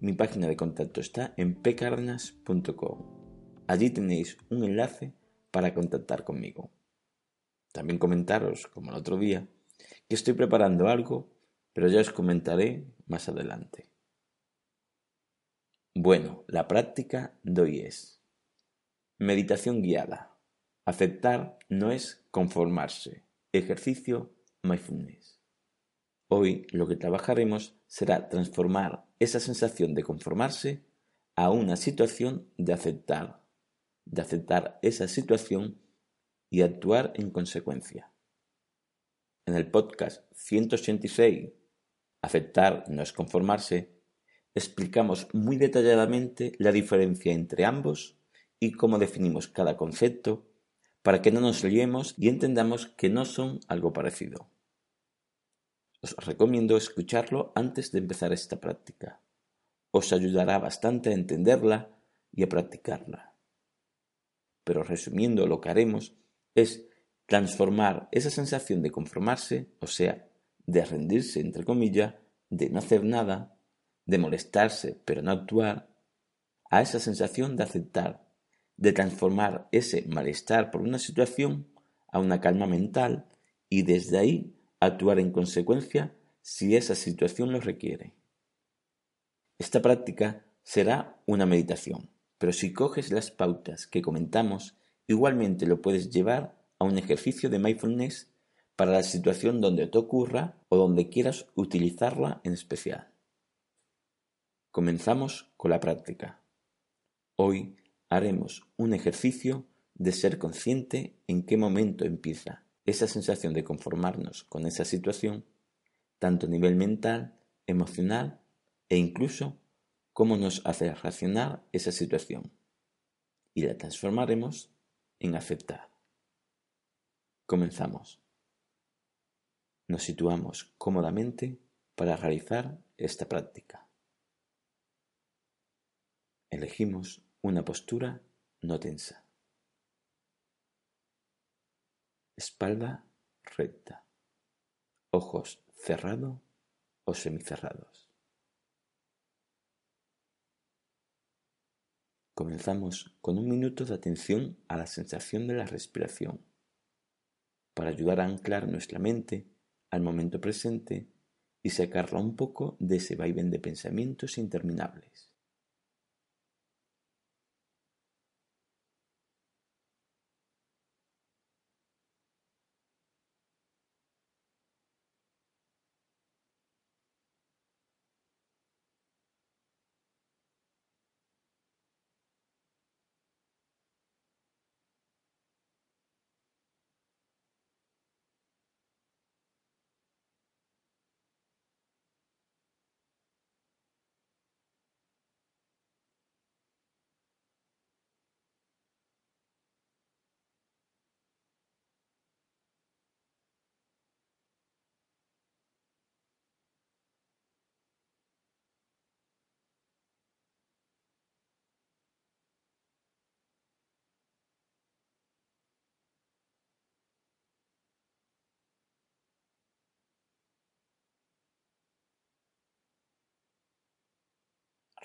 mi página de contacto está en pcardenas.com. Allí tenéis un enlace para contactar conmigo. También comentaros, como el otro día, que estoy preparando algo, pero ya os comentaré más adelante. Bueno, la práctica de hoy es meditación guiada. Aceptar no es conformarse. Ejercicio mindfulness. Hoy lo que trabajaremos será transformar esa sensación de conformarse a una situación de aceptar, de aceptar esa situación y actuar en consecuencia. En el podcast 186, Aceptar no es conformarse, explicamos muy detalladamente la diferencia entre ambos y cómo definimos cada concepto para que no nos liemos y entendamos que no son algo parecido. Os recomiendo escucharlo antes de empezar esta práctica. Os ayudará bastante a entenderla y a practicarla. Pero resumiendo, lo que haremos es transformar esa sensación de conformarse, o sea, de rendirse, entre comillas, de no hacer nada, de molestarse pero no actuar, a esa sensación de aceptar, de transformar ese malestar por una situación a una calma mental y desde ahí actuar en consecuencia si esa situación lo requiere. Esta práctica será una meditación, pero si coges las pautas que comentamos, igualmente lo puedes llevar a un ejercicio de mindfulness para la situación donde te ocurra o donde quieras utilizarla en especial. Comenzamos con la práctica. Hoy haremos un ejercicio de ser consciente en qué momento empieza esa sensación de conformarnos con esa situación, tanto a nivel mental, emocional e incluso cómo nos hace reaccionar esa situación. Y la transformaremos en aceptar. Comenzamos. Nos situamos cómodamente para realizar esta práctica. Elegimos una postura no tensa. Espalda recta, ojos cerrados o semicerrados. Comenzamos con un minuto de atención a la sensación de la respiración, para ayudar a anclar nuestra mente al momento presente y sacarla un poco de ese vaivén de pensamientos interminables.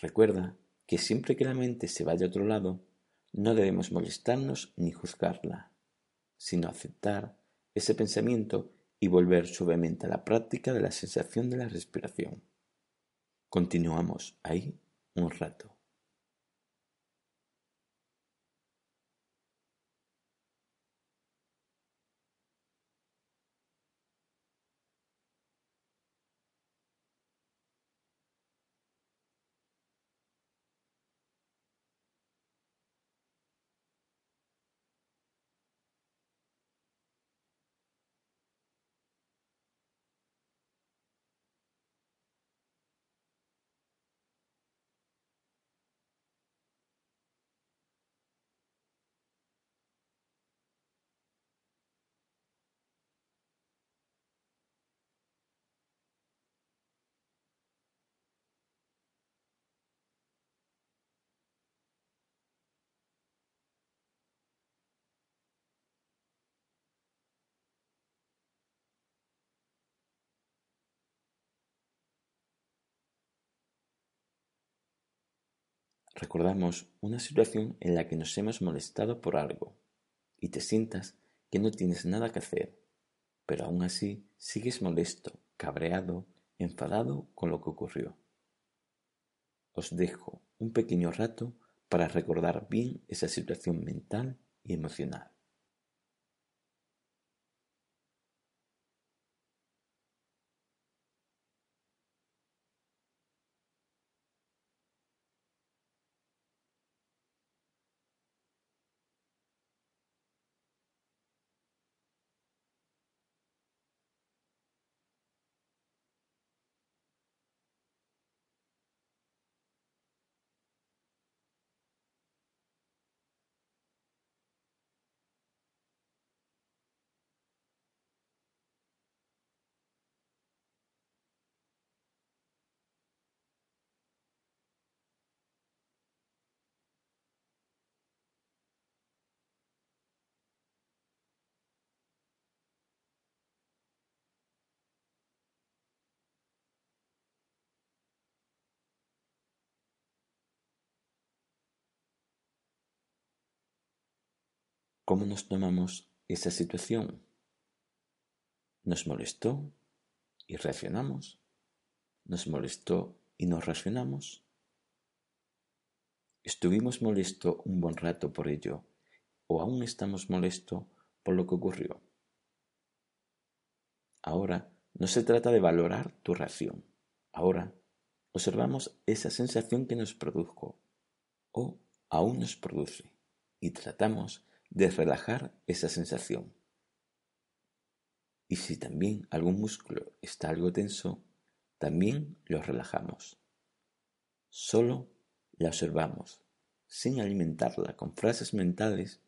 Recuerda que siempre que la mente se vaya a otro lado, no debemos molestarnos ni juzgarla, sino aceptar ese pensamiento y volver suavemente a la práctica de la sensación de la respiración. Continuamos ahí un rato. Recordamos una situación en la que nos hemos molestado por algo y te sientas que no tienes nada que hacer, pero aún así sigues molesto, cabreado, enfadado con lo que ocurrió. Os dejo un pequeño rato para recordar bien esa situación mental y emocional. ¿Cómo nos tomamos esa situación? ¿Nos molestó y reaccionamos? ¿Nos molestó y nos reaccionamos? ¿Estuvimos molesto un buen rato por ello o aún estamos molesto por lo que ocurrió? Ahora no se trata de valorar tu reacción. Ahora observamos esa sensación que nos produjo o aún nos produce y tratamos de relajar esa sensación. Y si también algún músculo está algo tenso, también lo relajamos. Solo la observamos, sin alimentarla con frases mentales,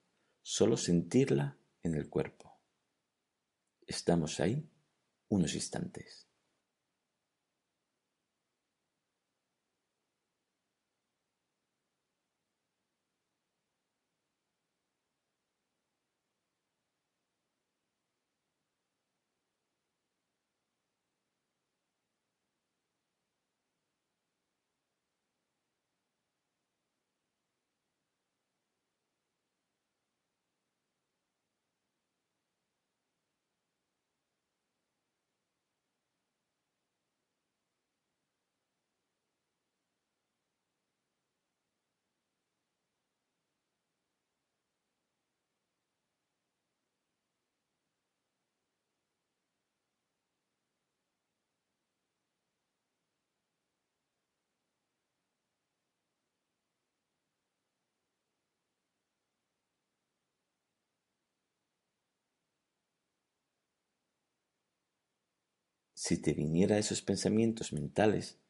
solo sentirla en el cuerpo. Estamos ahí unos instantes. Si te viniera esos pensamientos mentales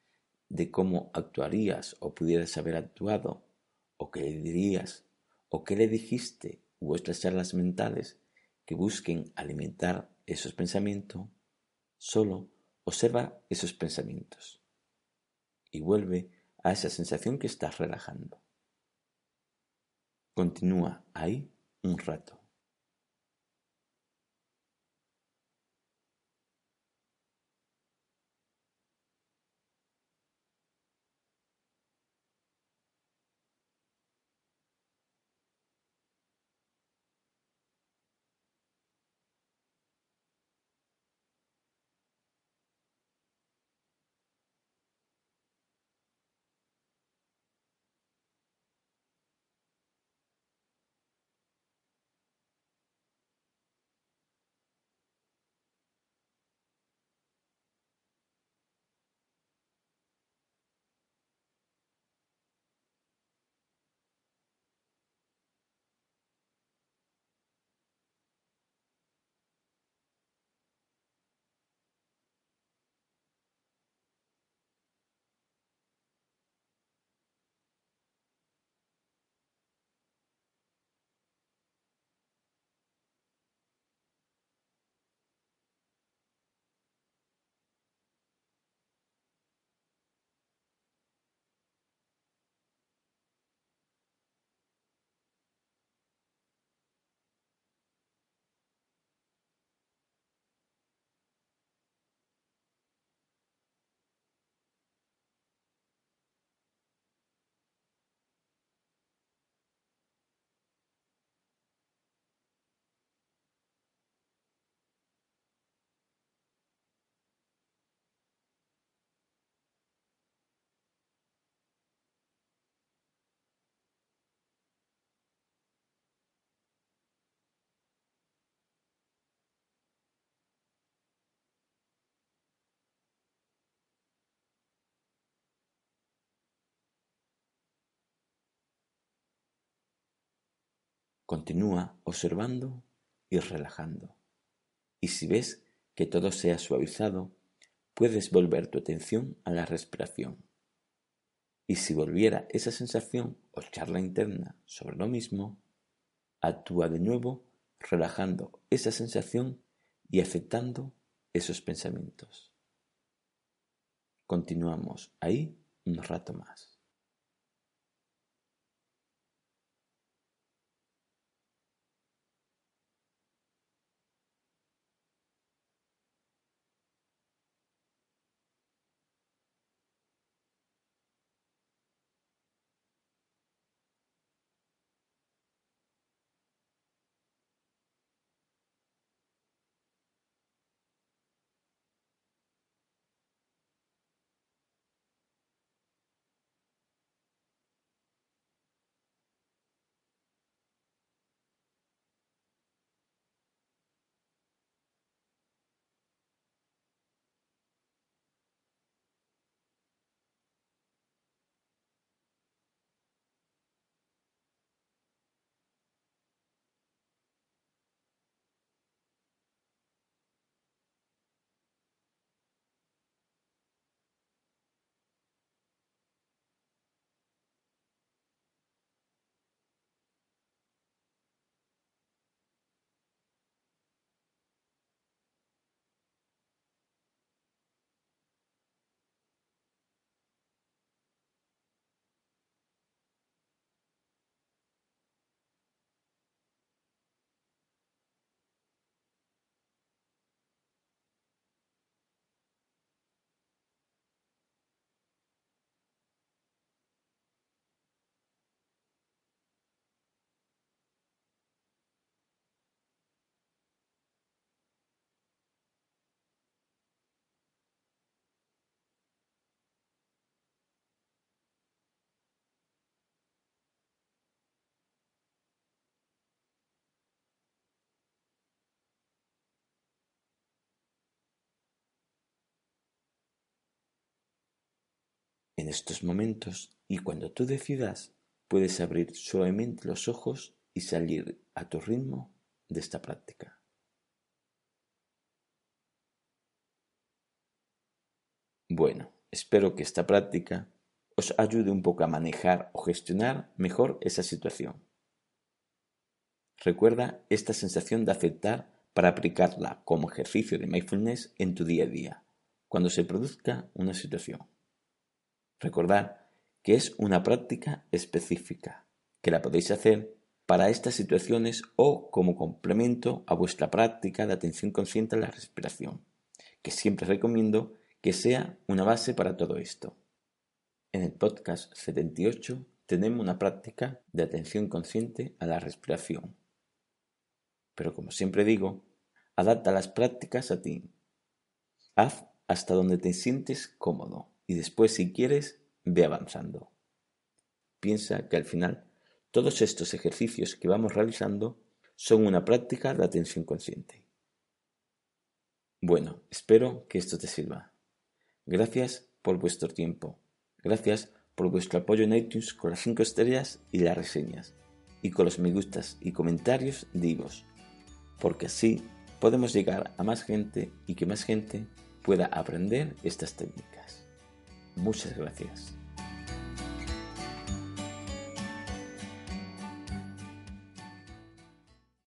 de cómo actuarías o pudieras haber actuado, o qué le dirías, o qué le dijiste, u otras charlas mentales que busquen alimentar esos pensamientos, solo observa esos pensamientos y vuelve a esa sensación que estás relajando. Continúa ahí un rato. Continúa observando y relajando. Y si ves que todo se ha suavizado, puedes volver tu atención a la respiración. Y si volviera esa sensación o charla interna sobre lo mismo, actúa de nuevo relajando esa sensación y aceptando esos pensamientos. Continuamos ahí un rato más. En estos momentos y cuando tú decidas, puedes abrir suavemente los ojos y salir a tu ritmo de esta práctica. Bueno, espero que esta práctica os ayude un poco a manejar o gestionar mejor esa situación. Recuerda esta sensación de aceptar para aplicarla como ejercicio de mindfulness en tu día a día, cuando se produzca una situación. Recordad que es una práctica específica, que la podéis hacer para estas situaciones o como complemento a vuestra práctica de atención consciente a la respiración, que siempre recomiendo que sea una base para todo esto. En el podcast 78 tenemos una práctica de atención consciente a la respiración. Pero como siempre digo, adapta las prácticas a ti. Haz hasta donde te sientes cómodo y después si quieres ve avanzando. Piensa que al final todos estos ejercicios que vamos realizando son una práctica de atención consciente. Bueno, espero que esto te sirva. Gracias por vuestro tiempo. Gracias por vuestro apoyo en iTunes con las 5 estrellas y las reseñas. Y con los me gustas y comentarios divos. Porque así podemos llegar a más gente y que más gente pueda aprender estas técnicas. Muchas gracias.